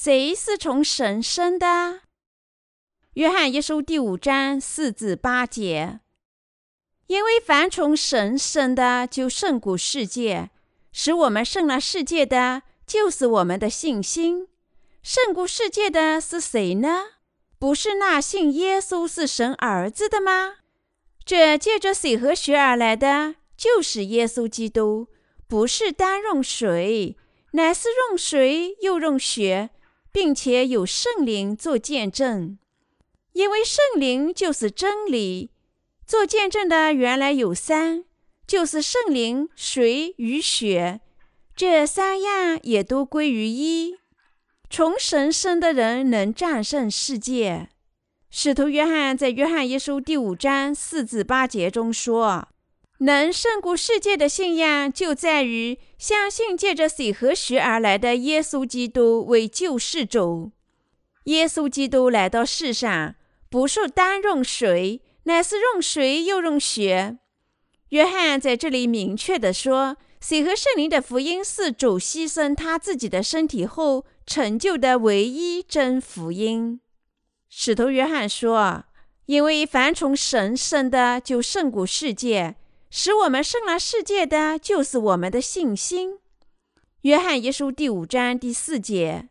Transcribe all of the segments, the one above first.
谁是从神生的？约翰一书第五章四至八节。因为凡从神生的，就胜过世界；使我们胜了世界的，就是我们的信心。胜过世界的是谁呢？不是那信耶稣是神儿子的吗？这借着水和血而来的，就是耶稣基督，不是单用水，乃是用水又用血，并且有圣灵做见证。因为圣灵就是真理，做见证的原来有三，就是圣灵、水与血，这三样也都归于一。从神生的人能战胜世界。使徒约翰在约翰一书第五章四至八节中说：“能胜过世界的信仰，就在于相信借着水和血而来的耶稣基督为救世主。耶稣基督来到世上，不是单用水，乃是用水又用血。约翰在这里明确地说，水和圣灵的福音是主牺牲他自己的身体后。”成就的唯一真福音，使徒约翰说：“因为凡从神生的，就胜过世界；使我们胜了世界的，就是我们的信心。”约翰一书第五章第四节，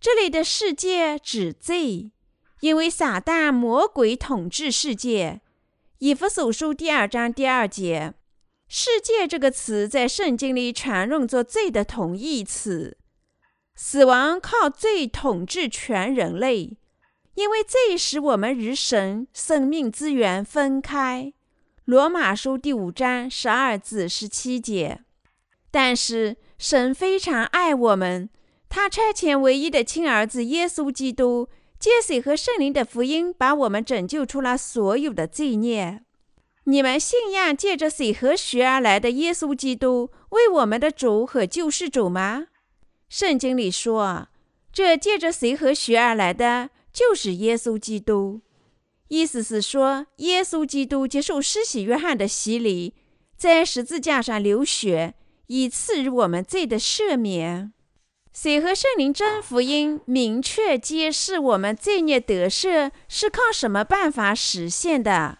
这里的世界指罪，因为撒旦魔鬼统治世界。以弗所书第二章第二节，“世界”这个词在圣经里常用作罪的同义词。死亡靠罪统治全人类，因为罪使我们与神生命资源分开。罗马书第五章十二至十七节。但是神非常爱我们，他差遣唯一的亲儿子耶稣基督，借水和圣灵的福音，把我们拯救出了所有的罪孽。你们信仰借着水和血而来的耶稣基督为我们的主和救世主吗？圣经里说，这借着水和血而来的，就是耶稣基督。意思是说，耶稣基督接受施洗约翰的洗礼，在十字架上流血，以赐予我们罪的赦免。水和圣灵真福音明确揭示，我们罪孽得赦是靠什么办法实现的？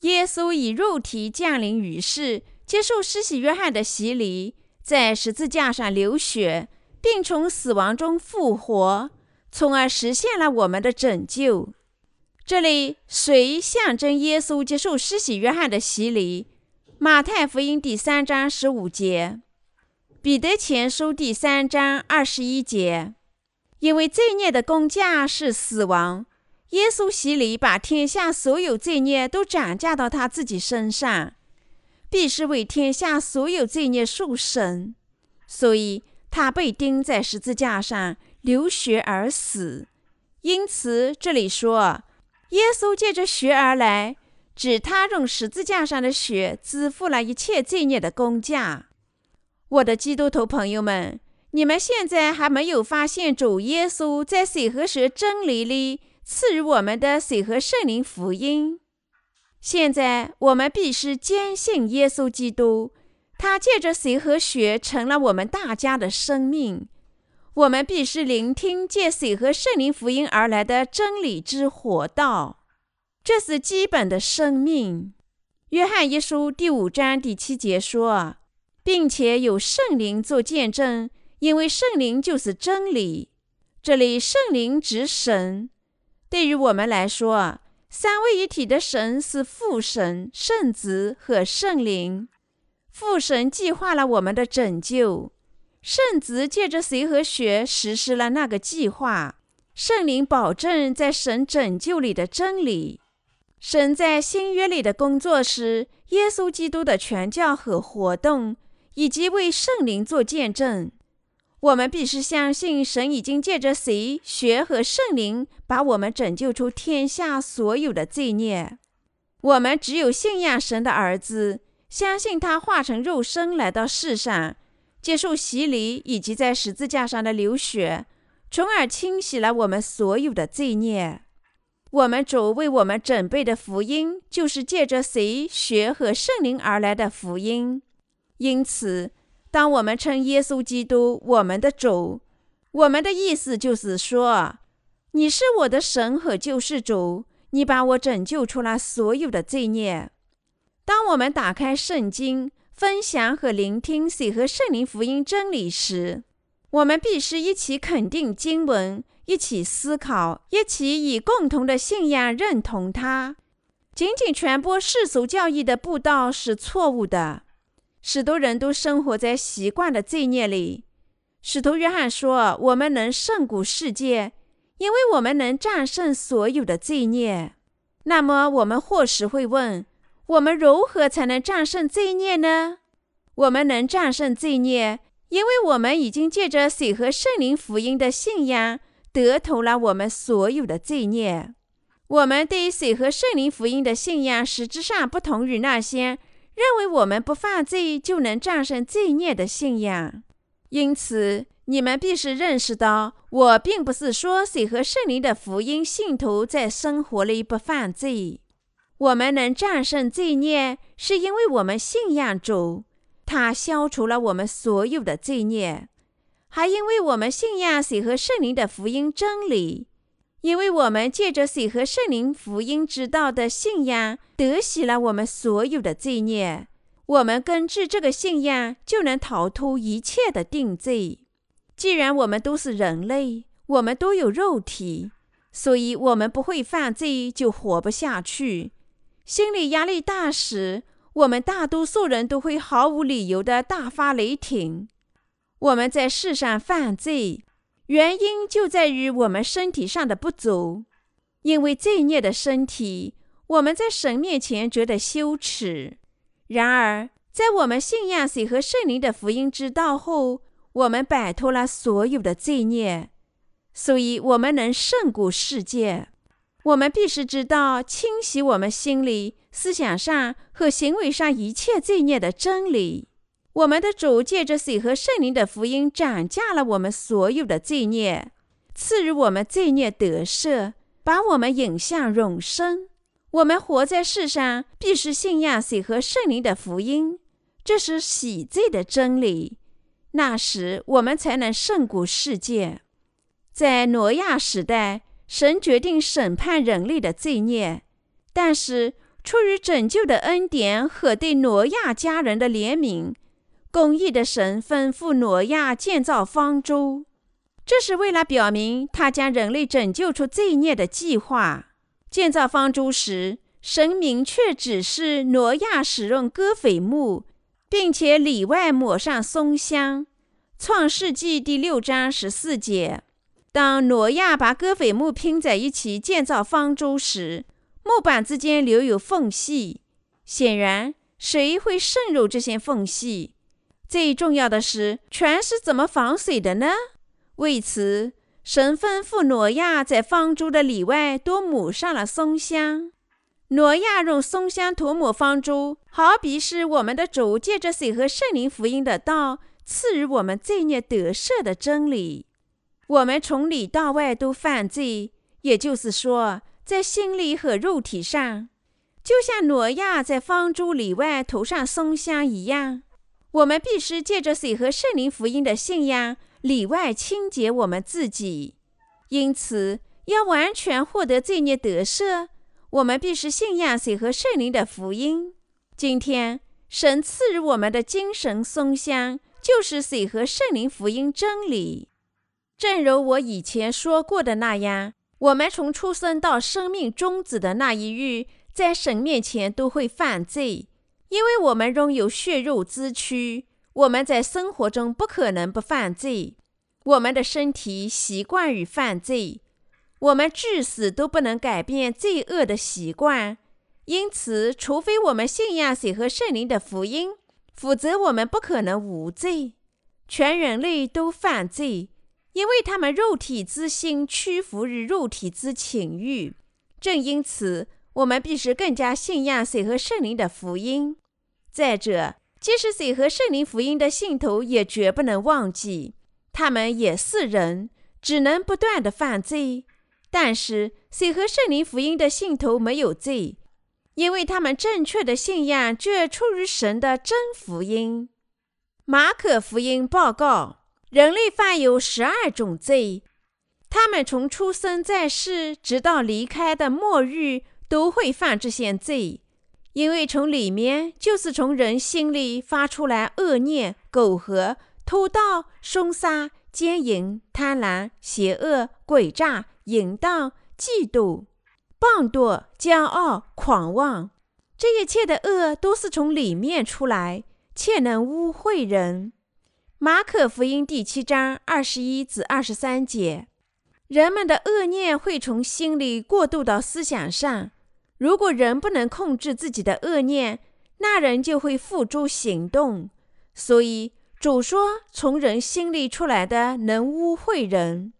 耶稣以肉体降临于世，接受施洗约翰的洗礼，在十字架上流血。并从死亡中复活，从而实现了我们的拯救。这里水象征耶稣接受施洗约翰的洗礼，《马太福音》第三章十五节，《彼得前书》第三章二十一节。因为罪孽的工价是死亡，耶稣洗礼把天下所有罪孽都转嫁到他自己身上，必是为天下所有罪孽受审，所以。他被钉在十字架上，流血而死。因此，这里说，耶稣借着血而来，指他用十字架上的血支付了一切罪孽的工价。我的基督徒朋友们，你们现在还没有发现主耶稣在水和蛇真理里赐予我们的水和圣灵福音。现在，我们必须坚信耶稣基督。他借着水和血成了我们大家的生命，我们必须聆听借水和圣灵福音而来的真理之火道，这是基本的生命。约翰一书第五章第七节说，并且有圣灵做见证，因为圣灵就是真理。这里圣灵指神，对于我们来说，三位一体的神是父神、圣子和圣灵。父神计划了我们的拯救，圣子借着水和血实施了那个计划，圣灵保证在神拯救里的真理。神在新约里的工作是耶稣基督的传教和活动，以及为圣灵做见证。我们必须相信神已经借着水、血和圣灵把我们拯救出天下所有的罪孽。我们只有信仰神的儿子。相信他化成肉身来到世上，接受洗礼以及在十字架上的流血，从而清洗了我们所有的罪孽。我们主为我们准备的福音，就是借着水、血和圣灵而来的福音。因此，当我们称耶稣基督我们的主，我们的意思就是说，你是我的神和救世主，你把我拯救出了所有的罪孽。当我们打开圣经，分享和聆听水和圣灵福音真理时，我们必须一起肯定经文，一起思考，一起以共同的信仰认同它。仅仅传播世俗教义的布道是错误的。许多人都生活在习惯的罪孽里。使徒约翰说：“我们能胜过世界，因为我们能战胜所有的罪孽。”那么，我们或许会问：我们如何才能战胜罪孽呢？我们能战胜罪孽，因为我们已经借着水和圣灵福音的信仰，得投了我们所有的罪孽。我们对水和圣灵福音的信仰，实质上不同于那些认为我们不犯罪就能战胜罪孽的信仰。因此，你们必须认识到，我并不是说水和圣灵的福音信徒在生活里不犯罪。我们能战胜罪孽，是因为我们信仰主，他消除了我们所有的罪孽；还因为我们信仰水和圣灵的福音真理，因为我们借着水和圣灵福音之道的信仰，得洗了我们所有的罪孽。我们根据这个信仰，就能逃脱一切的定罪。既然我们都是人类，我们都有肉体，所以我们不会犯罪就活不下去。心理压力大时，我们大多数人都会毫无理由的大发雷霆。我们在世上犯罪，原因就在于我们身体上的不足。因为罪孽的身体，我们在神面前觉得羞耻。然而，在我们信仰水和圣灵的福音之道后，我们摆脱了所有的罪孽，所以我们能胜过世界。我们必须知道清洗我们心里、思想上和行为上一切罪孽的真理。我们的主借着水和圣灵的福音斩价了我们所有的罪孽，赐予我们罪孽得赦，把我们引向永生。我们活在世上，必须信仰水和圣灵的福音，这是洗罪的真理。那时，我们才能胜过世界。在挪亚时代，神决定审判人类的罪孽，但是出于拯救的恩典和对挪亚家人的怜悯，公义的神吩咐挪亚建造方舟，这是为了表明他将人类拯救出罪孽的计划。建造方舟时，神明确指示挪亚使用戈斐木，并且里外抹上松香。创世纪第六章十四节。当挪亚把戈斐木拼在一起建造方舟时，木板之间留有缝隙。显然，水会渗入这些缝隙。最重要的是，船是怎么防水的呢？为此。神吩咐挪亚在方舟的里外都抹上了松香。挪亚用松香涂抹方舟，好比是我们的主借着水和圣灵福音的道赐予我们罪孽得赦的真理。我们从里到外都犯罪，也就是说，在心理和肉体上，就像挪亚在方舟里外涂上松香一样。我们必须借着水和圣灵福音的信仰。里外清洁我们自己，因此要完全获得罪孽得赦，我们必须信仰水和圣灵的福音。今天神赐予我们的精神松香，就是水和圣灵福音真理。正如我以前说过的那样，我们从出生到生命终止的那一日，在神面前都会犯罪，因为我们拥有血肉之躯。我们在生活中不可能不犯罪，我们的身体习惯于犯罪，我们至死都不能改变罪恶的习惯。因此，除非我们信仰水和圣灵的福音，否则我们不可能无罪。全人类都犯罪，因为他们肉体之心屈服于肉体之情欲。正因此，我们必须更加信仰水和圣灵的福音。再者，即使水和圣灵福音的信徒，也绝不能忘记，他们也是人，只能不断的犯罪。但是，水和圣灵福音的信徒没有罪，因为他们正确的信仰却出于神的真福音。马可福音报告：人类犯有十二种罪，他们从出生在世直到离开的末日都会犯这些罪，因为从里面就是从人心里发出来恶念、苟合、偷盗、凶杀、奸淫、贪婪、邪恶、诡诈、淫荡、嫉妒、棒惰、骄傲、狂妄。这一切的恶都是从里面出来，且能污秽人。马可福音第七章二十一至二十三节，人们的恶念会从心里过渡到思想上。如果人不能控制自己的恶念，那人就会付诸行动。所以主说，从人心里出来的能污秽人。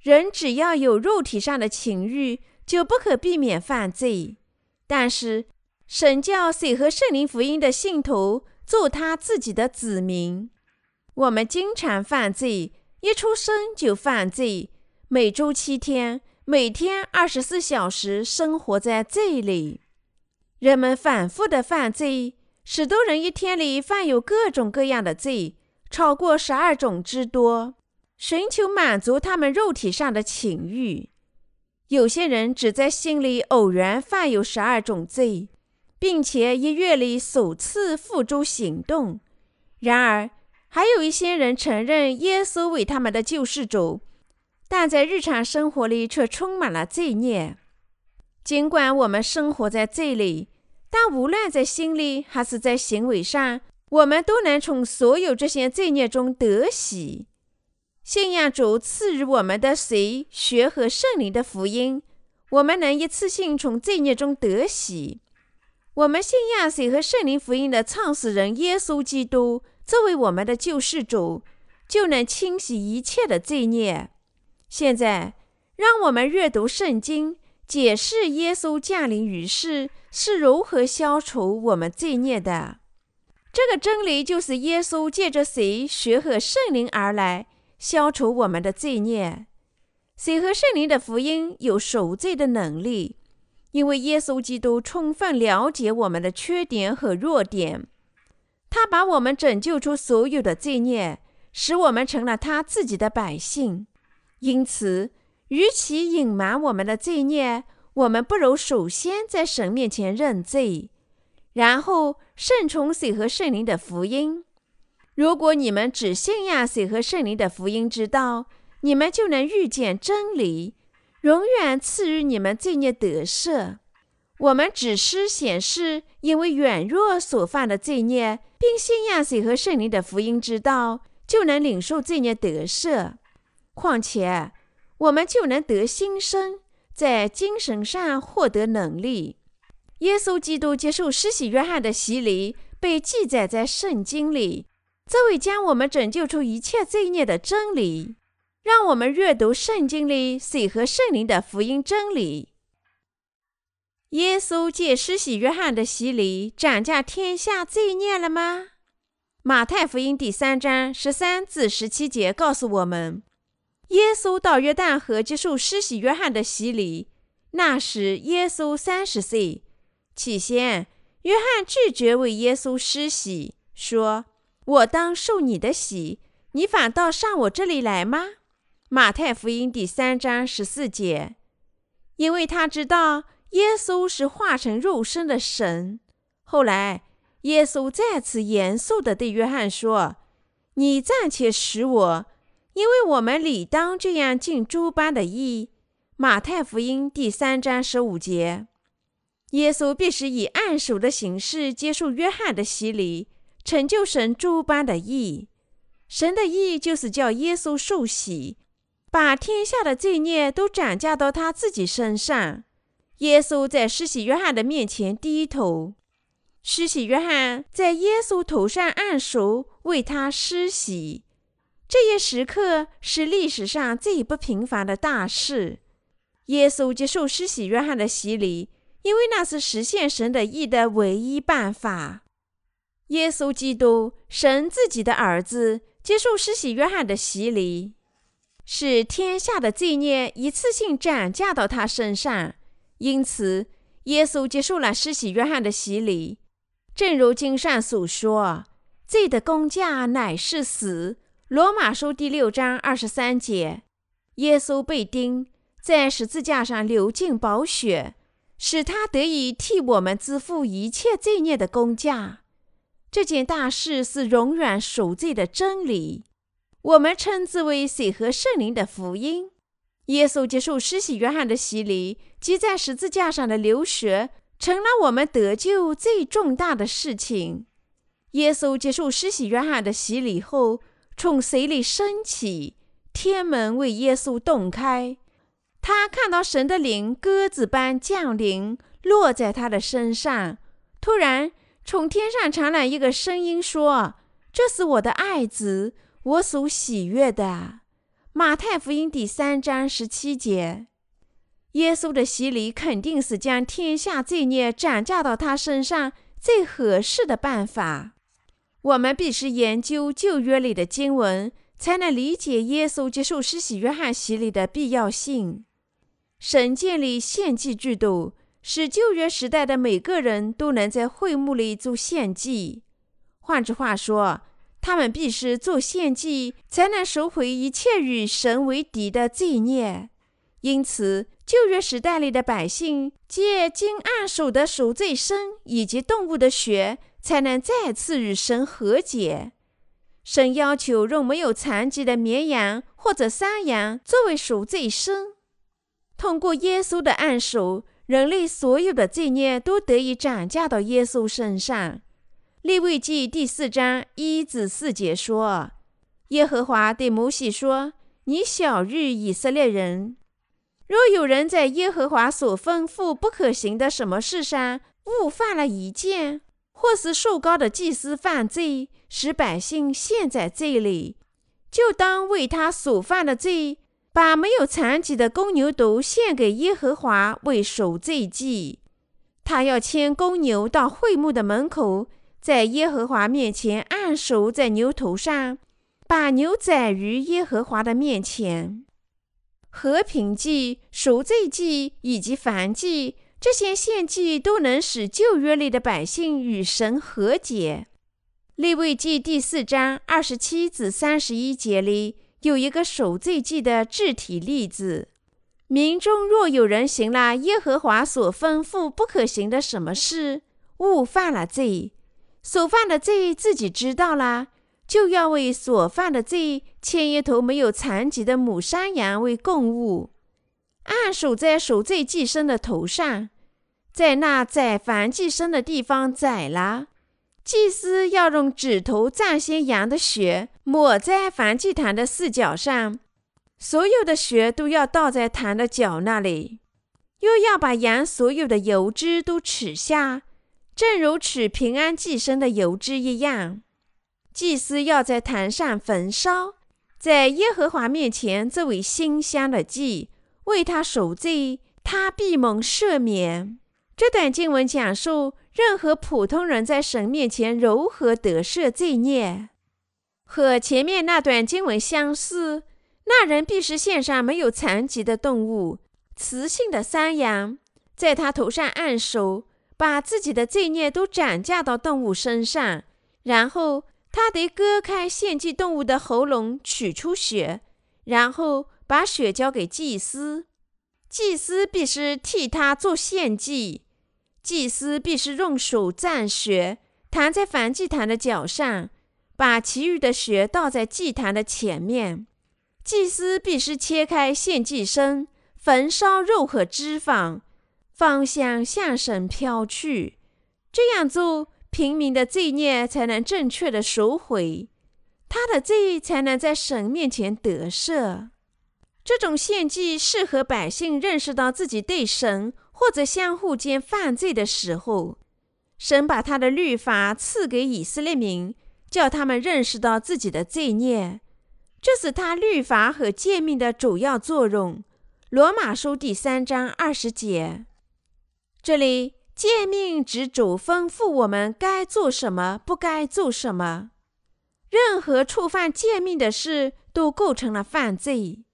人只要有肉体上的情欲，就不可避免犯罪。但是神教水和圣灵福音的信徒做他自己的子民。我们经常犯罪，一出生就犯罪，每周七天，每天二十四小时生活在罪里。人们反复的犯罪，许多人一天里犯有各种各样的罪，超过十二种之多，寻求满足他们肉体上的情欲。有些人只在心里偶然犯有十二种罪，并且一月里首次付诸行动。然而，还有一些人承认耶稣为他们的救世主，但在日常生活里却充满了罪孽。尽管我们生活在罪里，但无论在心里还是在行为上，我们都能从所有这些罪孽中得喜。信仰主赐予我们的水、血和圣灵的福音，我们能一次性从罪孽中得喜。我们信仰水和圣灵福音的创始人耶稣基督。作为我们的救世主，就能清洗一切的罪孽。现在，让我们阅读圣经，解释耶稣降临于世是如何消除我们罪孽的。这个真理就是耶稣借着水、血和圣灵而来，消除我们的罪孽。水和圣灵的福音有赎罪的能力，因为耶稣基督充分了解我们的缺点和弱点。他把我们拯救出所有的罪孽，使我们成了他自己的百姓。因此，与其隐瞒我们的罪孽，我们不如首先在神面前认罪，然后顺从水和圣灵的福音。如果你们只信仰水和圣灵的福音之道，你们就能遇见真理，永远赐予你们罪孽得赦。我们只是显示因为软弱所犯的罪孽。并信仰水和圣灵的福音之道，就能领受罪孽得赦。况且，我们就能得新生，在精神上获得能力。耶稣基督接受施洗约翰的洗礼，被记载在圣经里。这位将我们拯救出一切罪孽的真理，让我们阅读圣经里水和圣灵的福音真理。耶稣借施洗约翰的洗礼斩下天下罪孽了吗？马太福音第三章十三至十七节告诉我们，耶稣到约旦河接受施洗约翰的洗礼。那时耶稣三十岁。起先，约翰拒绝为耶稣施洗，说：“我当受你的洗，你反倒上我这里来吗？”马太福音第三章十四节，因为他知道。耶稣是化成肉身的神。后来，耶稣再次严肃地对约翰说：“你暂且使我，因为我们理当这样尽诸般的义。”马太福音第三章十五节。耶稣必须以按手的形式接受约翰的洗礼，成就神诸般的义。神的义就是叫耶稣受洗，把天下的罪孽都转嫁到他自己身上。耶稣在施洗约翰的面前低头，施洗约翰在耶稣头上按手，为他施洗。这一时刻是历史上最不平凡的大事。耶稣接受施洗约翰的洗礼，因为那是实现神的意的唯一办法。耶稣基督，神自己的儿子，接受施洗约翰的洗礼，使天下的罪孽一次性转嫁到他身上。因此，耶稣接受了施洗约翰的洗礼，正如经上所说：“罪的工价乃是死。”罗马书第六章二十三节，耶稣被钉在十字架上，流尽宝血，使他得以替我们支付一切罪孽的工价。这件大事是永远赎罪的真理，我们称之为水和圣灵的福音。耶稣接受施洗约翰的洗礼，即在十字架上的流血，成了我们得救最重大的事情。耶稣接受施洗约翰的洗礼后，从水里升起，天门为耶稣洞开，他看到神的灵鸽子般降临，落在他的身上。突然，从天上传来一个声音说：“这是我的爱子，我所喜悦的。”马太福音第三章十七节，耶稣的洗礼肯定是将天下罪孽转嫁到他身上最合适的办法。我们必须研究旧约里的经文，才能理解耶稣接受施洗约翰洗礼的必要性。神建立献祭制度，使旧约时代的每个人都能在会幕里做献祭。换句话说，他们必须做献祭，才能赎回一切与神为敌的罪孽。因此，旧约时代里的百姓借经按手的赎罪生以及动物的血，才能再次与神和解。神要求用没有残疾的绵羊或者山羊作为赎罪生。通过耶稣的按手，人类所有的罪孽都得以转嫁到耶稣身上。利未记第四章一至四节说：“耶和华对摩西说：‘你晓谕以色列人，若有人在耶和华所吩咐不可行的什么事上误犯了一件，或是受高的祭司犯罪，使百姓陷在罪里，就当为他所犯的罪，把没有残疾的公牛犊献给耶和华为赎罪祭。他要牵公牛到会幕的门口。”在耶和华面前按手在牛头上，把牛宰于耶和华的面前。和平祭、赎罪祭以及燔祭这些献祭都能使旧约里的百姓与神和解。利未记第四章二十七至三十一节里有一个赎罪祭的具体例子：民中若有人行了耶和华所吩咐不可行的什么事，误犯了罪。所犯的罪自己知道了，就要为所犯的罪牵一头没有残疾的母山羊为供物，按手在赎罪祭牲的头上，在那宰凡祭牲的地方宰了。祭司要用指头蘸些羊的血，抹在燔祭坛的四角上，所有的血都要倒在坛的角那里，又要把羊所有的油脂都取下。正如取平安祭牲的油脂一样，祭司要在坛上焚烧，在耶和华面前作为馨香的祭，为他赎罪，他必蒙赦免。这段经文讲述任何普通人在神面前如何得赦罪孽，和前面那段经文相似。那人必须献上没有残疾的动物，雌性的山羊，在他头上按手。把自己的罪孽都转嫁到动物身上，然后他得割开献祭动物的喉咙，取出血，然后把血交给祭司。祭司必须替他做献祭。祭司必须用手蘸血，弹在燔祭坛的脚上，把其余的血倒在祭坛的前面。祭司必须切开献祭身，焚烧肉和脂肪。方向向神飘去，这样做，平民的罪孽才能正确的赎回，他的罪才能在神面前得赦。这种献祭适合百姓认识到自己对神或者相互间犯罪的时候，神把他的律法赐给以色列民，叫他们认识到自己的罪孽，这是他律法和诫命的主要作用。罗马书第三章二十节。这里诫命指主吩咐我们该做什么，不该做什么。任何触犯诫命的事都构成了犯罪。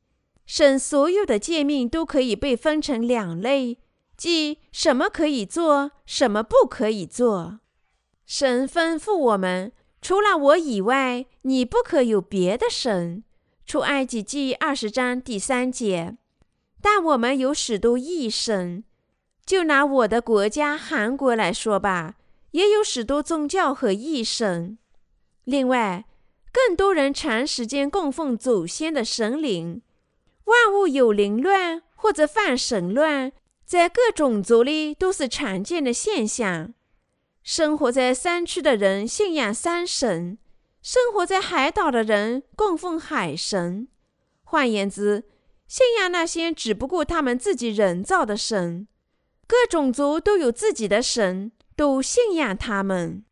神所有的诫命都可以被分成两类，即什么可以做，什么不可以做。神吩咐我们，除了我以外，你不可有别的神。出埃及记二十章第三节。但我们有许多异神，就拿我的国家韩国来说吧，也有许多宗教和异神。另外，更多人长时间供奉祖先的神灵。万物有凌乱或者泛神论，在各种族里都是常见的现象。生活在山区的人信仰山神，生活在海岛的人供奉海神。换言之，信仰那些只不过他们自己人造的神。各种族都有自己的神，都信仰他们。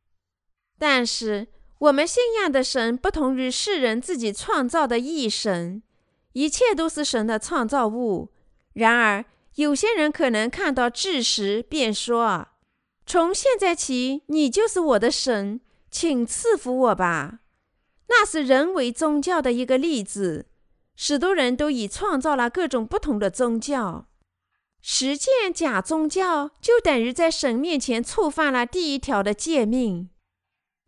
但是，我们信仰的神不同于世人自己创造的异神。一切都是神的创造物。然而，有些人可能看到智时，便说：“从现在起，你就是我的神，请赐福我吧。”那是人为宗教的一个例子。许多人都已创造了各种不同的宗教。实践假宗教，就等于在神面前触犯了第一条的诫命。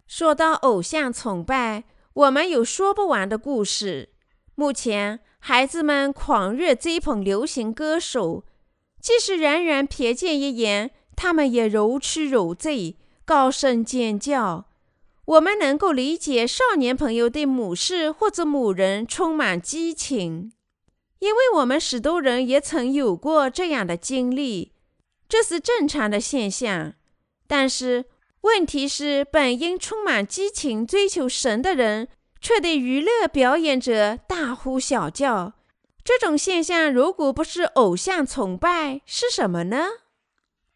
说到偶像崇拜，我们有说不完的故事。目前。孩子们狂热追捧流行歌手，即使人人瞥见一眼，他们也如痴如醉，高声尖叫。我们能够理解少年朋友对母事或者母人充满激情，因为我们许多人也曾有过这样的经历，这是正常的现象。但是问题是，本应充满激情追求神的人。却对娱乐表演者大呼小叫，这种现象如果不是偶像崇拜，是什么呢？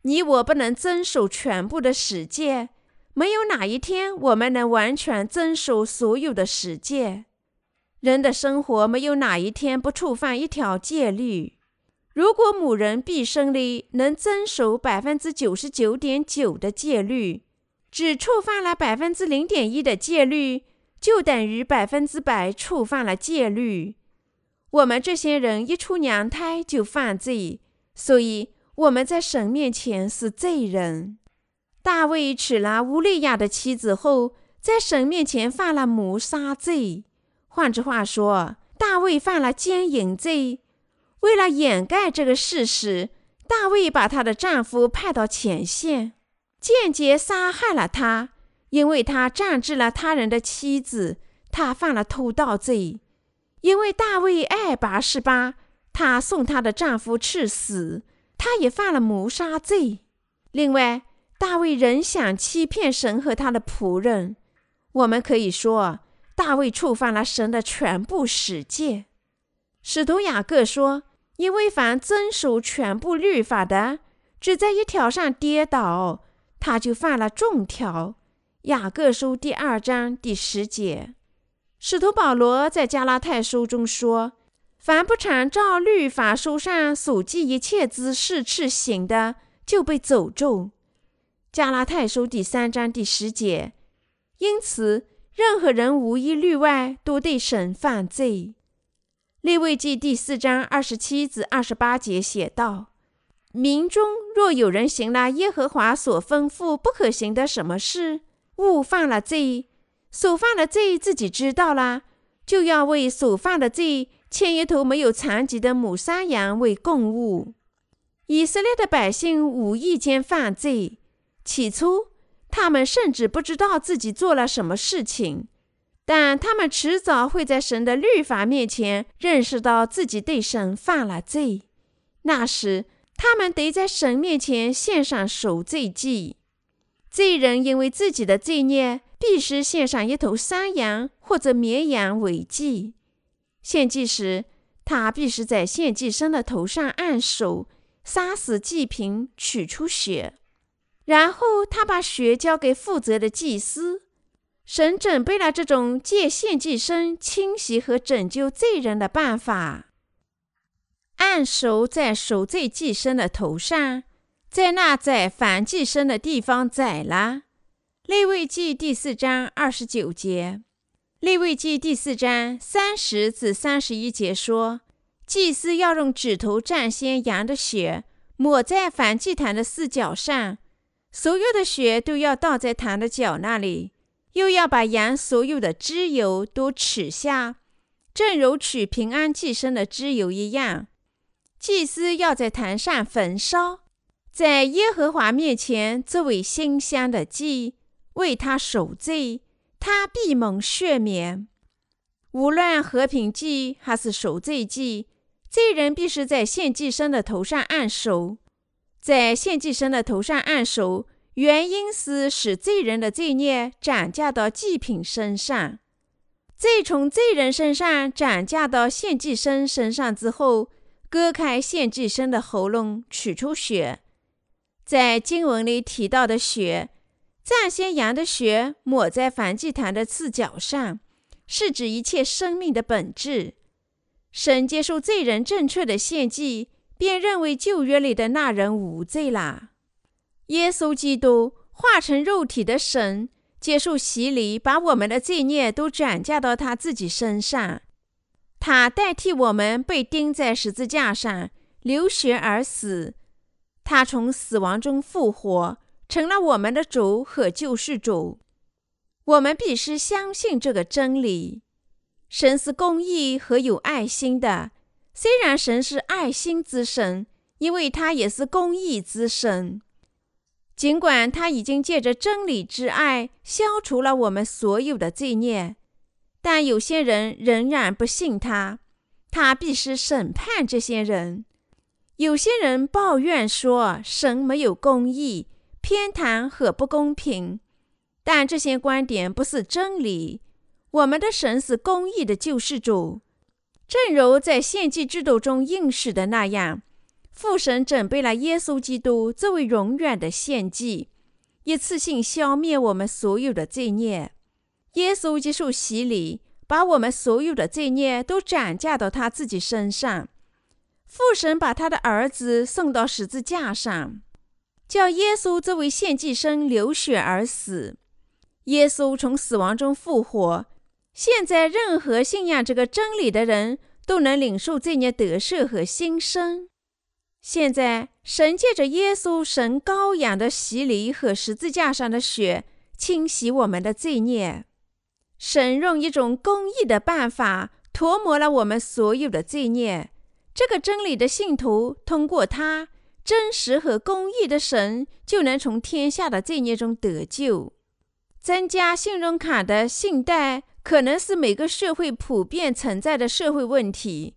你我不能遵守全部的十诫，没有哪一天我们能完全遵守所有的十诫。人的生活没有哪一天不触犯一条戒律。如果某人毕生里能遵守百分之九十九点九的戒律，只触犯了百分之零点一的戒律。就等于百分之百触犯了戒律。我们这些人一出娘胎就犯罪，所以我们在神面前是罪人。大卫娶了乌利亚的妻子后，在神面前犯了谋杀罪。换句话说，大卫犯了奸淫罪。为了掩盖这个事实，大卫把她的丈夫派到前线，间接杀害了他。因为他占据了他人的妻子，他犯了偷盗罪。因为大卫爱拔示巴，他送她的丈夫去死，他也犯了谋杀罪。另外，大卫仍想欺骗神和他的仆人。我们可以说，大卫触犯了神的全部十诫。使徒雅各说：“因为凡遵守全部律法的，只在一条上跌倒，他就犯了众条。”雅各书第二章第十节，使徒保罗在加拉太书中说：“凡不常照律法书上所记一切之事去行的，就被诅咒。”加拉太书第三章第十节。因此，任何人无一例外都对神犯罪。列位记第四章二十七至二十八节写道：“民中若有人行了耶和华所吩咐不可行的什么事，”误犯了罪，所犯的罪自己知道了，就要为所犯的罪牵一头没有残疾的母山羊为供物。以色列的百姓无意间犯罪，起初他们甚至不知道自己做了什么事情，但他们迟早会在神的律法面前认识到自己对神犯了罪。那时，他们得在神面前献上赎罪祭。罪人因为自己的罪孽，必须献上一头山羊或者绵羊为祭。献祭时，他必须在献祭生的头上按手，杀死祭品，取出血，然后他把血交给负责的祭司。神准备了这种借献祭生清洗和拯救罪人的办法：按手在赎罪祭生的头上。在那宰凡祭生的地方宰了。利未记第四章二十九节，利未记第四章三十至三十一节说，祭司要用指头蘸鲜羊的血，抹在反祭坛的四角上，所有的血都要倒在坛的角那里，又要把羊所有的脂油都取下，正如取平安祭牲的脂油一样。祭司要在坛上焚烧，在耶和华面前作为馨香的祭，为他守罪，他必蒙赦免。无论和平祭还是赎罪祭，罪人必须在献祭生的头上按手。在献祭生的头上按手，原因是使罪人的罪孽转嫁到祭品身上。再从罪人身上转嫁到献祭生身上之后，割开献祭生的喉咙，取出血。在经文里提到的血，暂先羊的血抹在燔祭坛的刺角上。是指一切生命的本质。神接受罪人正确的献祭，便认为旧约里的那人无罪啦。耶稣基督化成肉体的神，接受洗礼，把我们的罪孽都转嫁到他自己身上。他代替我们被钉在十字架上，流血而死。他从死亡中复活，成了我们的主和救世主。我们必须相信这个真理：神是公义和有爱心的。虽然神是爱心之神，因为他也是公义之神。尽管他已经借着真理之爱消除了我们所有的罪孽，但有些人仍然不信他。他必须审判这些人。有些人抱怨说神没有公义，偏袒和不公平。但这些观点不是真理。我们的神是公义的救世主，正如在献祭制度中应许的那样，父神准备了耶稣基督作为永远的献祭，一次性消灭我们所有的罪孽。耶稣接受洗礼，把我们所有的罪孽都转嫁到他自己身上。父神把他的儿子送到十字架上，叫耶稣作为献祭生流血而死。耶稣从死亡中复活，现在任何信仰这个真理的人都能领受罪孽得赦和新生。现在，神借着耶稣神羔羊的洗礼和十字架上的血，清洗我们的罪孽。神用一种公义的办法涂抹了我们所有的罪孽。这个真理的信徒通过他真实和公义的神，就能从天下的罪孽中得救。增加信用卡的信贷可能是每个社会普遍存在的社会问题，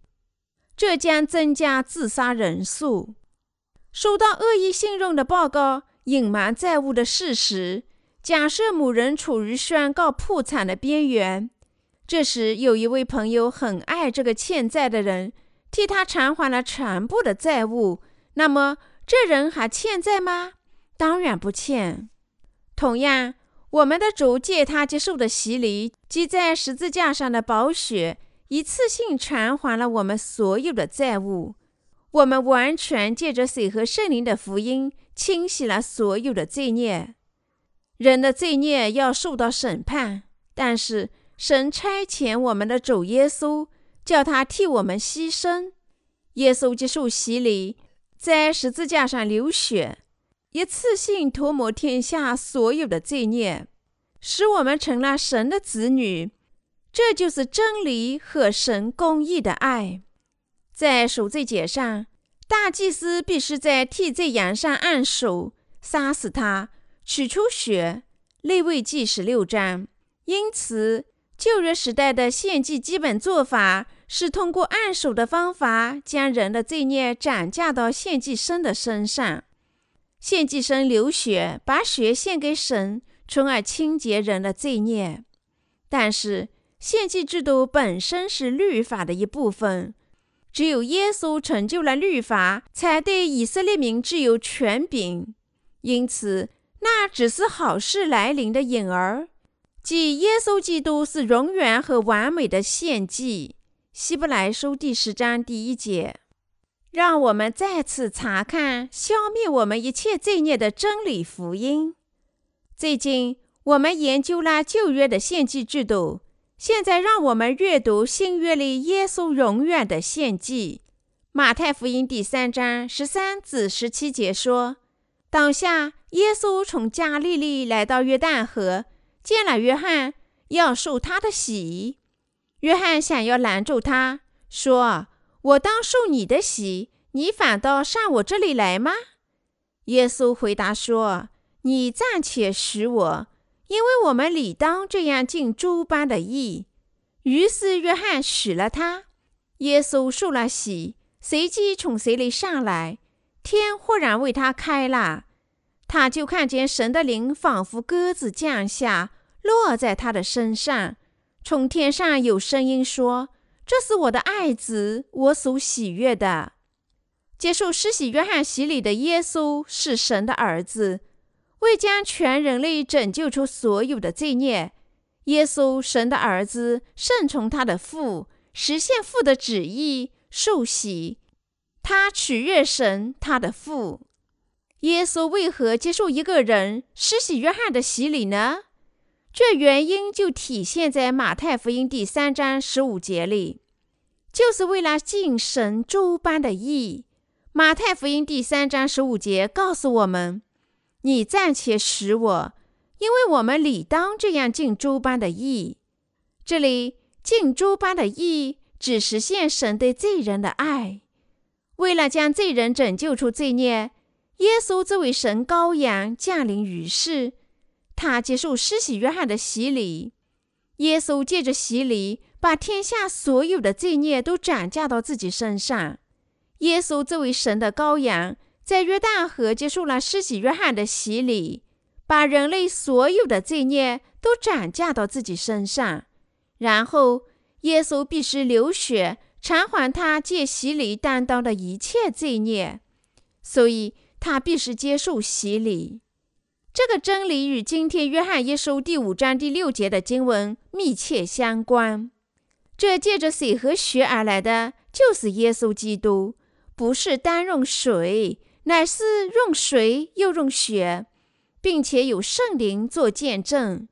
这将增加自杀人数。收到恶意信用的报告，隐瞒债务的事实。假设某人处于宣告破产的边缘，这时有一位朋友很爱这个欠债的人，替他偿还了全部的债务，那么这人还欠债吗？当然不欠。同样。我们的主借他接受的洗礼及在十字架上的宝血，一次性偿还了我们所有的债务。我们完全借着水和圣灵的福音，清洗了所有的罪孽。人的罪孽要受到审判，但是神差遣我们的主耶稣，叫他替我们牺牲。耶稣接受洗礼，在十字架上流血。一次性涂抹天下所有的罪孽，使我们成了神的子女。这就是真理和神公义的爱。在赎罪节上，大祭司必须在替罪羊上按手，杀死它，取出血。内位记十六章。因此，旧约时代的献祭基本做法是通过按手的方法，将人的罪孽转嫁到献祭生的身上。献祭生流血，把血献给神，从而清洁人的罪孽。但是，献祭制度本身是律法的一部分，只有耶稣成就了律法，才对以色列民具有权柄。因此，那只是好事来临的影儿，即耶稣基督是永远和完美的献祭。希伯来书第十章第一节。让我们再次查看消灭我们一切罪孽的真理福音。最近我们研究了旧约的献祭制度，现在让我们阅读新约里耶稣永远的献祭。马太福音第三章十三至十七节说：“当下耶稣从加利利来到约旦河，见了约翰，要受他的洗。约翰想要拦住他，说：“我当受你的洗，你反倒上我这里来吗？”耶稣回答说：“你暂且使我，因为我们理当这样尽诸般的义。”于是约翰许了他。耶稣受了洗，随即从水里上来，天忽然为他开了，他就看见神的灵仿佛鸽子降下，落在他的身上。从天上有声音说：“这是我的爱子，我所喜悦的。”接受施洗约翰洗礼的耶稣是神的儿子，为将全人类拯救出所有的罪孽。耶稣，神的儿子，顺从他的父，实现父的旨意，受洗。他取悦神，他的父。耶稣为何接受一个人施洗约翰的洗礼呢？这原因就体现在马太福音第三章十五节里，就是为了尽神诸般的义。马太福音第三章十五节告诉我们：“你暂且使我，因为我们理当这样尽诸般的义。”这里“尽诸般的义”只实现神对罪人的爱。为了将罪人拯救出罪孽，耶稣这位神羔羊降临于世，他接受施洗约翰的洗礼。耶稣借着洗礼，把天下所有的罪孽都转嫁到自己身上。耶稣作为神的羔羊，在约旦河接受了施洗约翰的洗礼，把人类所有的罪孽都转嫁到自己身上。然后，耶稣必须流血偿还他借洗礼担当的一切罪孽，所以他必须接受洗礼。这个真理与今天约翰一书第五章第六节的经文密切相关。这借着水和血而来的，就是耶稣基督。不是单用水，乃是用水又用血，并且有圣灵做见证，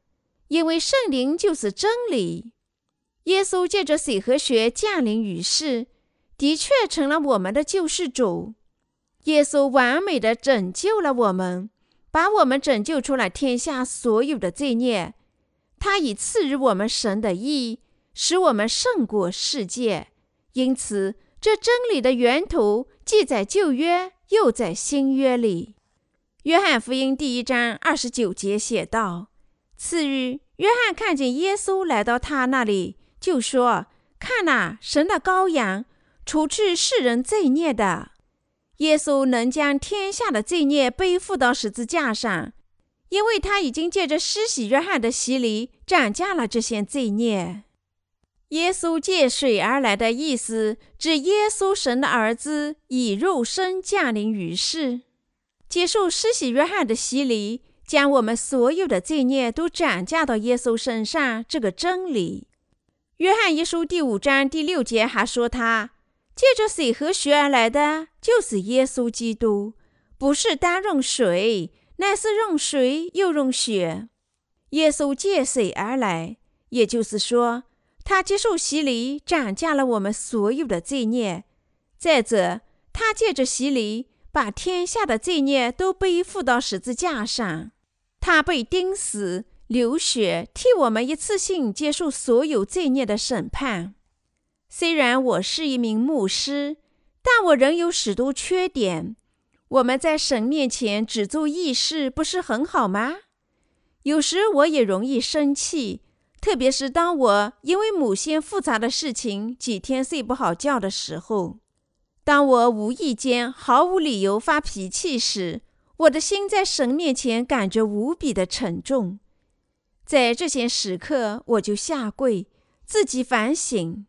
因为圣灵就是真理。耶稣借着水和血降临于世，的确成了我们的救世主。耶稣完美的拯救了我们，把我们拯救出了天下所有的罪孽。他已赐予我们神的义，使我们胜过世界。因此。这真理的源头既在旧约，又在新约里。约翰福音第一章二十九节写道：“次日，约翰看见耶稣来到他那里，就说：‘看哪，神的羔羊，除去世人罪孽的。’耶稣能将天下的罪孽背负到十字架上，因为他已经借着施洗约翰的洗礼，斩下了这些罪孽。”耶稣借水而来的意思，指耶稣神的儿子以肉身降临于世，接受施洗约翰的洗礼，将我们所有的罪孽都转嫁到耶稣身上。这个真理，约翰一书第五章第六节还说，他借着水和血而来的就是耶稣基督，不是单用水，乃是用水又用血。耶稣借水而来，也就是说。他接受洗礼，斩下了我们所有的罪孽。再者，他借着洗礼，把天下的罪孽都背负到十字架上。他被钉死，流血，替我们一次性接受所有罪孽的审判。虽然我是一名牧师，但我仍有许多缺点。我们在神面前只做义事，不是很好吗？有时我也容易生气。特别是当我因为某些复杂的事情几天睡不好觉的时候，当我无意间毫无理由发脾气时，我的心在神面前感觉无比的沉重。在这些时刻，我就下跪，自己反省。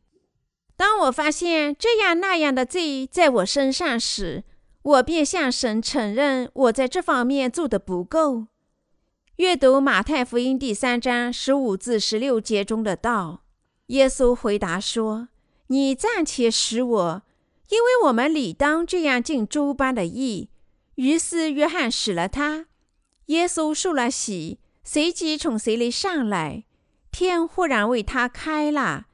当我发现这样那样的罪在我身上时，我便向神承认我在这方面做的不够。阅读马太福音第三章十五至十六节中的道，耶稣回答说：“你暂且使我，因为我们理当这样尽诸般的义。”于是约翰使了他。耶稣受了洗，随即从水里上来，天忽然为他开了，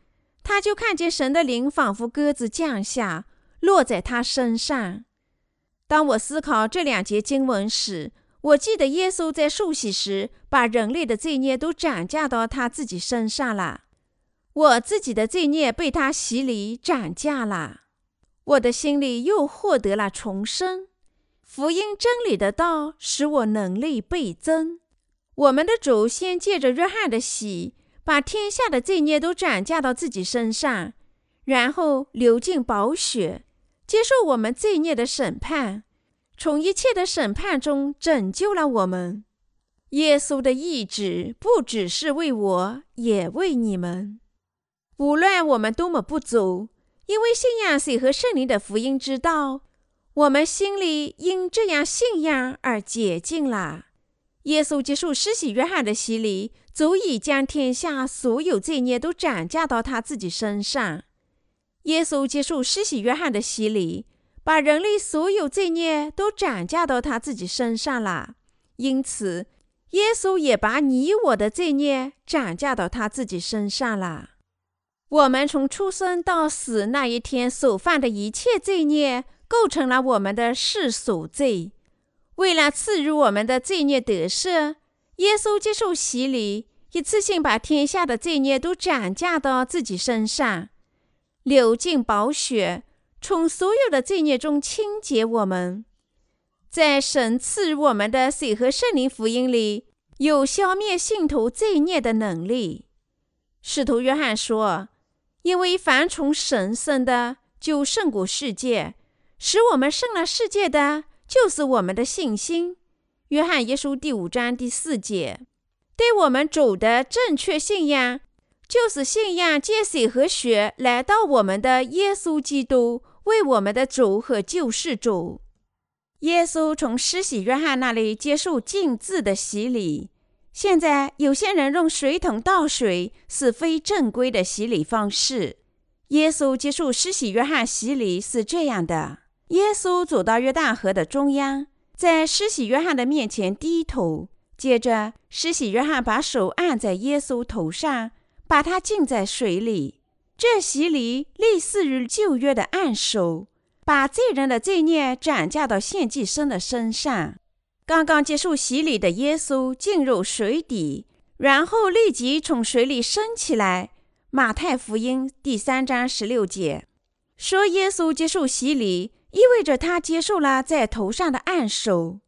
他就看见神的灵仿佛鸽子降下，落在他身上。当我思考这两节经文时，我记得耶稣在受洗时，把人类的罪孽都转嫁到他自己身上了。我自己的罪孽被他洗礼转嫁了，我的心里又获得了重生。福音真理的道使我能力倍增。我们的主先借着约翰的洗，把天下的罪孽都转嫁到自己身上，然后流尽宝血，接受我们罪孽的审判。从一切的审判中拯救了我们。耶稣的意志不只是为我，也为你们。无论我们多么不足，因为信仰水和圣灵的福音之道，我们心里因这样信仰而洁净了。耶稣接受施洗约翰的洗礼，足以将天下所有罪孽都转嫁到他自己身上。耶稣接受施洗约翰的洗礼。把人类所有罪孽都转嫁到他自己身上了，因此，耶稣也把你我的罪孽转嫁到他自己身上了。我们从出生到死那一天所犯的一切罪孽，构成了我们的世俗罪。为了赐予我们的罪孽得赦，耶稣接受洗礼，一次性把天下的罪孽都转嫁到自己身上，流尽宝血。从所有的罪孽中清洁我们，在神赐予我们的水和圣灵福音里，有消灭信徒罪孽的能力。使徒约翰说：“因为凡从神生的，就胜过世界；使我们胜了世界的，就是我们的信心。”约翰一书第五章第四节。对我们主的正确信仰，就是信仰借水和血来到我们的耶稣基督。为我们的主和救世主，耶稣从施洗约翰那里接受禁字的洗礼。现在有些人用水桶倒水是非正规的洗礼方式。耶稣接受施洗约翰洗礼是这样的：耶稣走到约旦河的中央，在施洗约翰的面前低头，接着施洗约翰把手按在耶稣头上，把他浸在水里。这洗礼类似于旧约的按手，把罪人的罪孽转嫁到献祭生的身上。刚刚接受洗礼的耶稣进入水底，然后立即从水里升起来。马太福音第三章十六节说：“耶稣接受洗礼，意味着他接受了在头上的按手。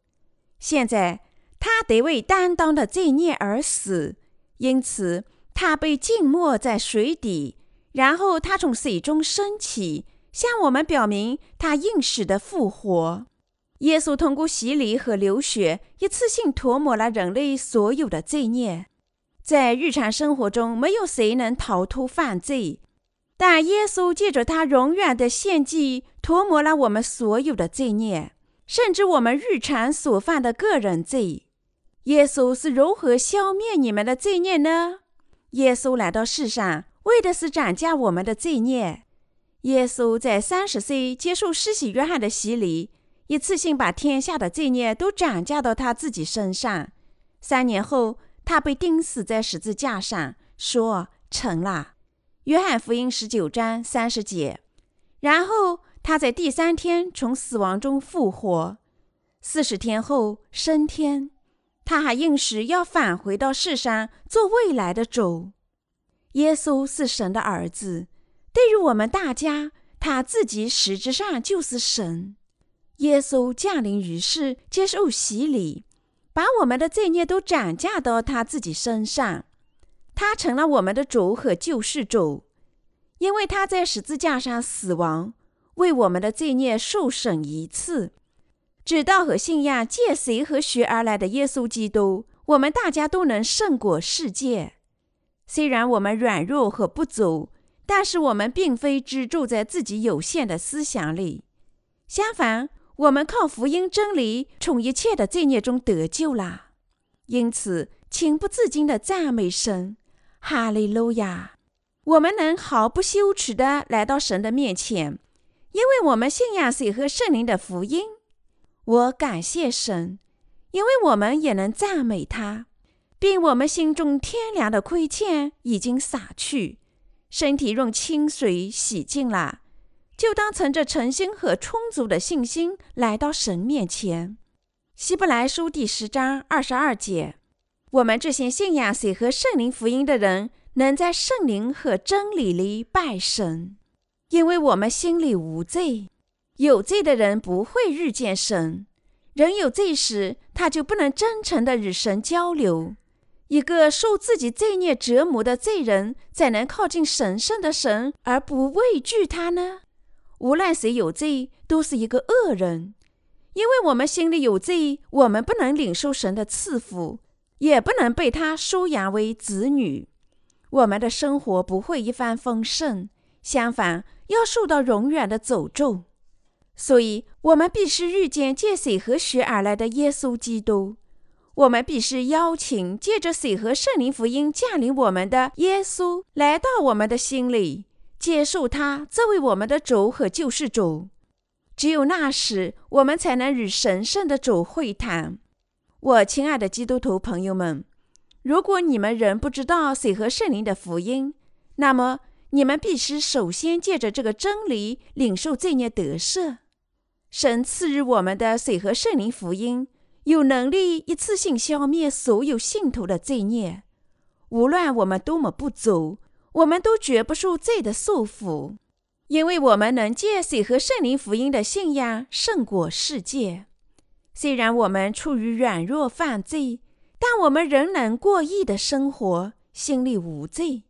现在他得为担当的罪孽而死，因此他被浸没在水底。”然后他从水中升起，向我们表明他应许的复活。耶稣通过洗礼和流血，一次性涂抹了人类所有的罪孽。在日常生活中，没有谁能逃脱犯罪，但耶稣借着他永远的献祭，涂抹了我们所有的罪孽，甚至我们日常所犯的个人罪。耶稣是如何消灭你们的罪孽呢？耶稣来到世上。为的是斩价我们的罪孽。耶稣在三十岁接受施洗约翰的洗礼，一次性把天下的罪孽都转嫁到他自己身上。三年后，他被钉死在十字架上，说成了。约翰福音十九章三十节。然后他在第三天从死亡中复活，四十天后升天。他还应许要返回到世上做未来的主。耶稣是神的儿子，对于我们大家，他自己实质上就是神。耶稣降临于世，接受洗礼，把我们的罪孽都转嫁到他自己身上。他成了我们的主和救世主，因为他在十字架上死亡，为我们的罪孽受审一次，直到和信仰借谁和学而来的耶稣基督，我们大家都能胜过世界。虽然我们软弱和不足，但是我们并非只住在自己有限的思想里。相反，我们靠福音真理从一切的罪孽中得救了。因此，情不自禁地赞美神，哈利路亚！我们能毫不羞耻地来到神的面前，因为我们信仰水和圣灵的福音。我感谢神，因为我们也能赞美他。并我们心中天良的亏欠已经洒去，身体用清水洗净了，就当存着诚心和充足的信心来到神面前。希伯来书第十章二十二节：我们这些信仰谁和圣灵福音的人，能在圣灵和真理里拜神，因为我们心里无罪。有罪的人不会遇见神。人有罪时，他就不能真诚地与神交流。一个受自己罪孽折磨的罪人，怎能靠近神圣的神而不畏惧他呢？无论谁有罪，都是一个恶人。因为我们心里有罪，我们不能领受神的赐福，也不能被他收养为子女。我们的生活不会一帆风顺，相反，要受到永远的诅咒。所以，我们必须遇见借水和血而来的耶稣基督。我们必须邀请借着水和圣灵福音降临我们的耶稣来到我们的心里，接受他作为我们的主和救世主。只有那时，我们才能与神圣的主会谈。我亲爱的基督徒朋友们，如果你们仍不知道水和圣灵的福音，那么你们必须首先借着这个真理领受罪孽得赦。神赐予我们的水和圣灵福音，有能力一次性消灭所有信徒的罪孽。无论我们多么不足，我们都绝不受罪的束缚，因为我们能借水和圣灵福音的信仰胜过世界。虽然我们处于软弱犯罪，但我们仍能过义的生活，心里无罪，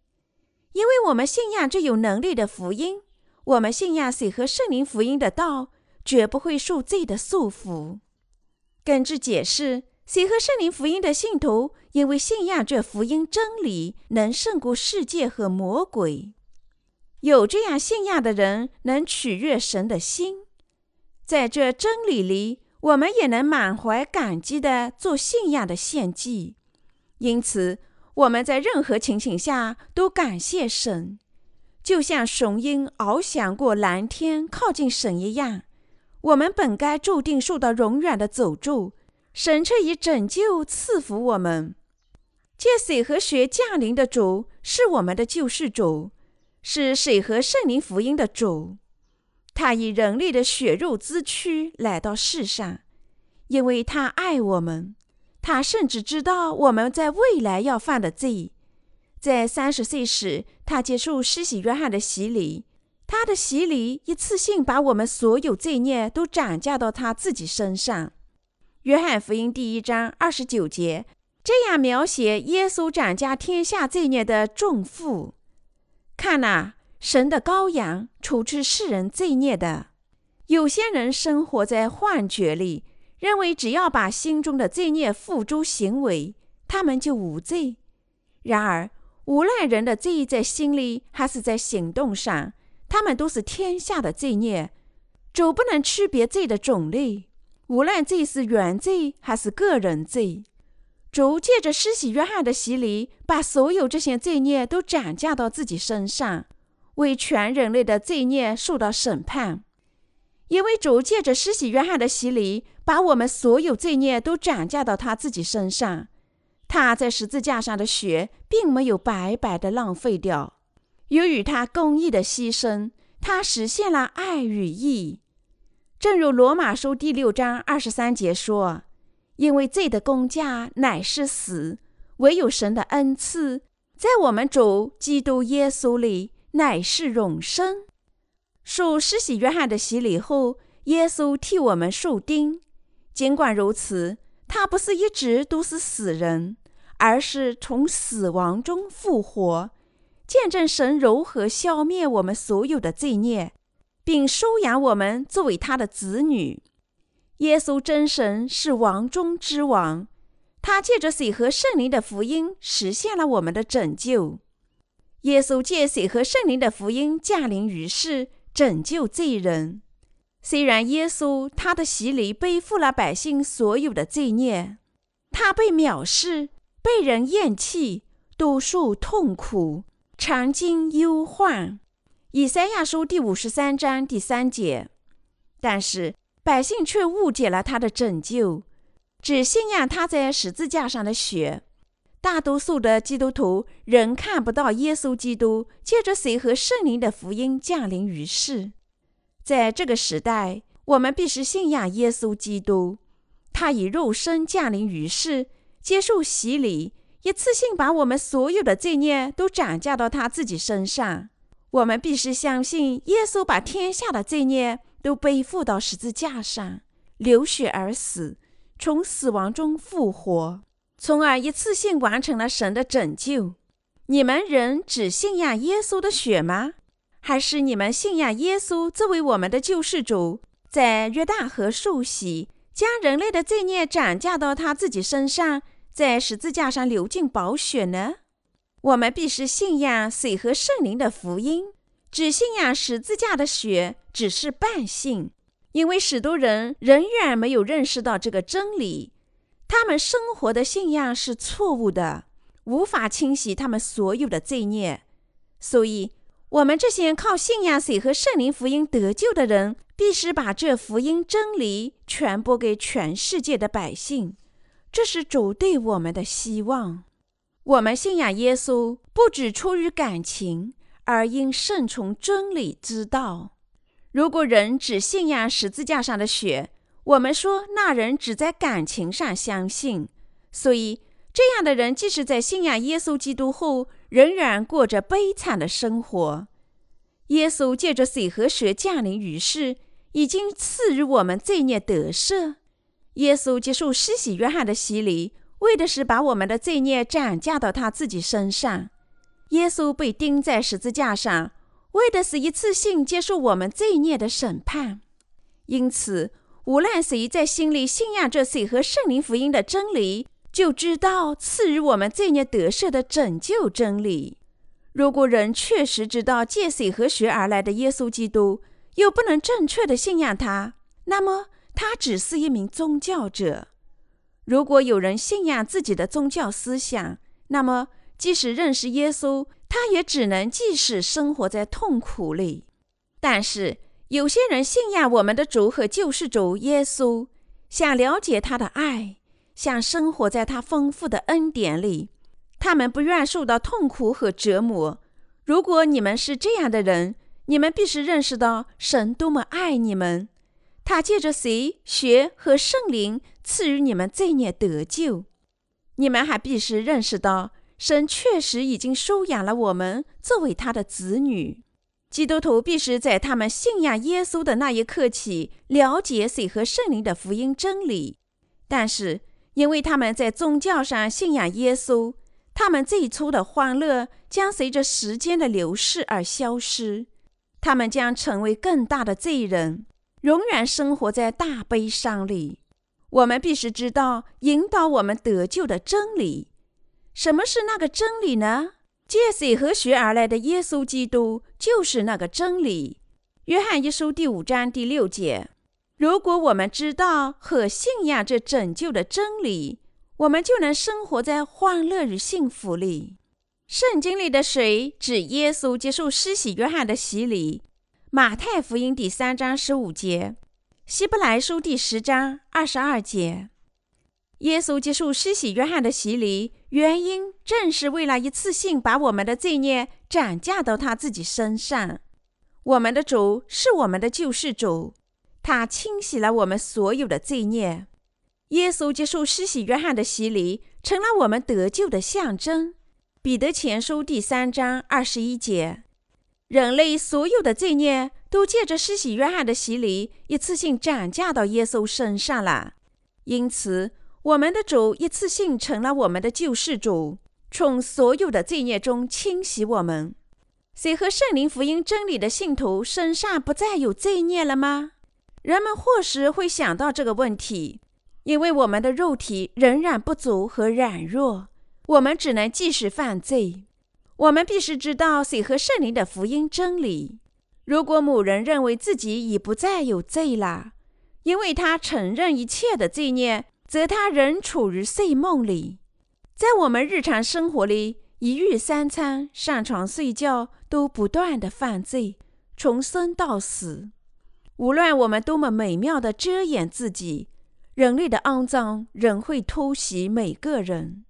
因为我们信仰这有能力的福音。我们信仰水和圣灵福音的道。绝不会受罪的束缚。根据解释，谁和圣灵福音的信徒，因为信仰这福音真理，能胜过世界和魔鬼。有这样信仰的人，能取悦神的心。在这真理里，我们也能满怀感激地做信仰的献祭。因此，我们在任何情形下都感谢神，就像雄鹰翱翔过蓝天，靠近神一样。我们本该注定受到永远的诅咒，神却以拯救赐福我们。借水和血降临的主是我们的救世主，是水和圣灵福音的主。他以人类的血肉之躯来到世上，因为他爱我们。他甚至知道我们在未来要犯的罪。在三十岁时，他接受施洗约翰的洗礼。他的洗礼一次性把我们所有罪孽都转嫁到他自己身上。约翰福音第一章二十九节这样描写耶稣转嫁天下罪孽的重负。看呐，神的羔羊，除去世人罪孽的。有些人生活在幻觉里，认为只要把心中的罪孽付诸行为，他们就无罪。然而，无论人的罪在心里还是在行动上。他们都是天下的罪孽，主不能区别罪的种类，无论罪是原罪还是个人罪。主借着施洗约翰的洗礼，把所有这些罪孽都转嫁到自己身上，为全人类的罪孽受到审判。因为主借着施洗约翰的洗礼，把我们所有罪孽都转嫁到他自己身上，他在十字架上的血并没有白白的浪费掉。由于他公义的牺牲，他实现了爱与义。正如罗马书第六章二十三节说：“因为罪的工价乃是死，唯有神的恩赐，在我们主基督耶稣里乃是永生。”受施洗约翰的洗礼后，耶稣替我们受钉。尽管如此，他不是一直都是死人，而是从死亡中复活。见证神如何消灭我们所有的罪孽，并收养我们作为他的子女。耶稣真神是王中之王，他借着水和圣灵的福音实现了我们的拯救。耶稣借水和圣灵的福音降临于世，拯救罪人。虽然耶稣他的洗礼背负了百姓所有的罪孽，他被藐视，被人厌弃，多受痛苦。常经忧患，以赛亚书第五十三章第三节。但是百姓却误解了他的拯救，只信仰他在十字架上的血。大多数的基督徒仍看不到耶稣基督借着水和圣灵的福音降临于世。在这个时代，我们必须信仰耶稣基督，他以肉身降临于世，接受洗礼，一次性把我们所有的罪孽都转嫁到他自己身上。我们必须相信，耶稣把天下的罪孽都背负到十字架上，流血而死，从死亡中复活，从而一次性完成了神的拯救。你们人只信仰耶稣的血吗？还是你们信仰耶稣作为我们的救世主，在约旦河受洗，将人类的罪孽转嫁到他自己身上，在十字架上流尽宝血呢？我们必须信仰水和圣灵的福音，只信仰十字架的血只是半信，因为许多人仍然没有认识到这个真理，他们生活的信仰是错误的，无法清洗他们所有的罪孽，所以。我们这些靠信仰水和圣灵福音得救的人，必须把这福音真理传播给全世界的百姓。这是主对我们的希望。我们信仰耶稣，不只出于感情，而应顺从真理之道。如果人只信仰十字架上的血，我们说那人只在感情上相信。所以，这样的人即使在信仰耶稣基督后，仍然过着悲惨的生活。耶稣借着水和血降临于世，已经赐予我们罪孽得赦。耶稣接受施洗约翰的洗礼，为的是把我们的罪孽转嫁到他自己身上。耶稣被钉在十字架上，为的是一次性接受我们罪孽的审判。因此，无论谁在心里信仰着水和圣灵福音的真理，就知道赐予我们罪孽得赦的拯救真理。如果人确实知道借水和血而来的耶稣基督，又不能正确的信仰他，那么他只是一名宗教者。如果有人信仰自己的宗教思想，那么即使认识耶稣，他也只能继续生活在痛苦里。但是有些人信仰我们的主和救世主耶稣，想了解他的爱。想生活在他丰富的恩典里，他们不愿受到痛苦和折磨。如果你们是这样的人，你们必须认识到神多么爱你们。他借着谁、血和圣灵赐予你们罪孽得救。你们还必须认识到，神确实已经收养了我们作为他的子女。基督徒必须在他们信仰耶稣的那一刻起，了解水和圣灵的福音真理。但是，因为他们在宗教上信仰耶稣，他们最初的欢乐将随着时间的流逝而消失，他们将成为更大的罪人，永远生活在大悲伤里。我们必须知道引导我们得救的真理。什么是那个真理呢？借水和血而来的耶稣基督就是那个真理。约翰一书第五章第六节。如果我们知道和信仰这拯救的真理，我们就能生活在欢乐与幸福里。圣经里的水指耶稣接受施洗约翰的洗礼。马太福音第三章十五节，希伯来书第十章二十二节。耶稣接受施洗约翰的洗礼，原因正是为了一次性把我们的罪孽转嫁到他自己身上。我们的主是我们的救世主。他清洗了我们所有的罪孽。耶稣接受施洗约翰的洗礼，成了我们得救的象征。彼得前书第三章二十一节：人类所有的罪孽都借着施洗约翰的洗礼，一次性转嫁到耶稣身上了。因此，我们的主一次性成了我们的救世主，从所有的罪孽中清洗我们。谁和圣灵福音真理的信徒身上不再有罪孽了吗？人们或许会想到这个问题，因为我们的肉体仍然不足和软弱，我们只能继续犯罪。我们必须知道谁和圣灵的福音真理。如果某人认为自己已不再有罪了，因为他承认一切的罪孽，则他仍处于睡梦里。在我们日常生活里，一日三餐、上床睡觉，都不断的犯罪，从生到死。无论我们多么美妙的遮掩自己，人类的肮脏仍会偷袭每个人。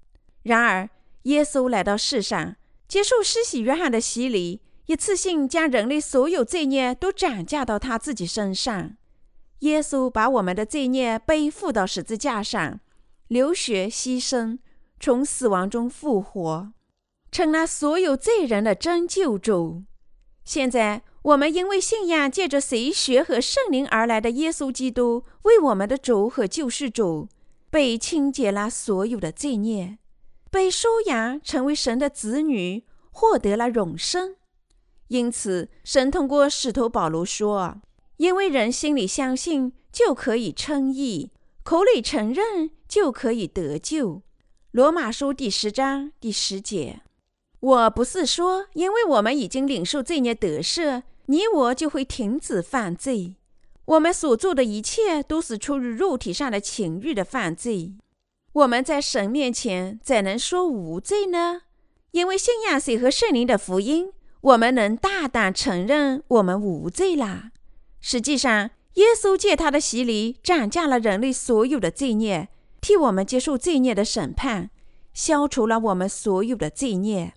然而，耶稣来到世上，接受施洗约翰的洗礼，一次性将人类所有罪孽都转嫁到他自己身上。耶稣把我们的罪孽背负到十字架上，流血牺牲，从死亡中复活，成了所有罪人的真救主。现在，我们因为信仰借着随血和圣灵而来的耶稣基督为我们的主和救世主，被清洁了所有的罪孽，被收养成为神的子女，获得了永生。因此，神通过使徒保罗说：“因为人心里相信，就可以称义；口里承认，就可以得救。”罗马书第十章第十节。我不是说，因为我们已经领受罪孽得赦。你我就会停止犯罪。我们所做的一切都是出于肉体上的情欲的犯罪。我们在神面前怎能说无罪呢？因为信仰水和圣灵的福音，我们能大胆承认我们无罪啦。实际上，耶稣借他的洗礼斩价了人类所有的罪孽，替我们接受罪孽的审判，消除了我们所有的罪孽。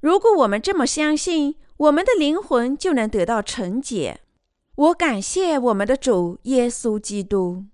如果我们这么相信，我们的灵魂就能得到纯洁。我感谢我们的主耶稣基督。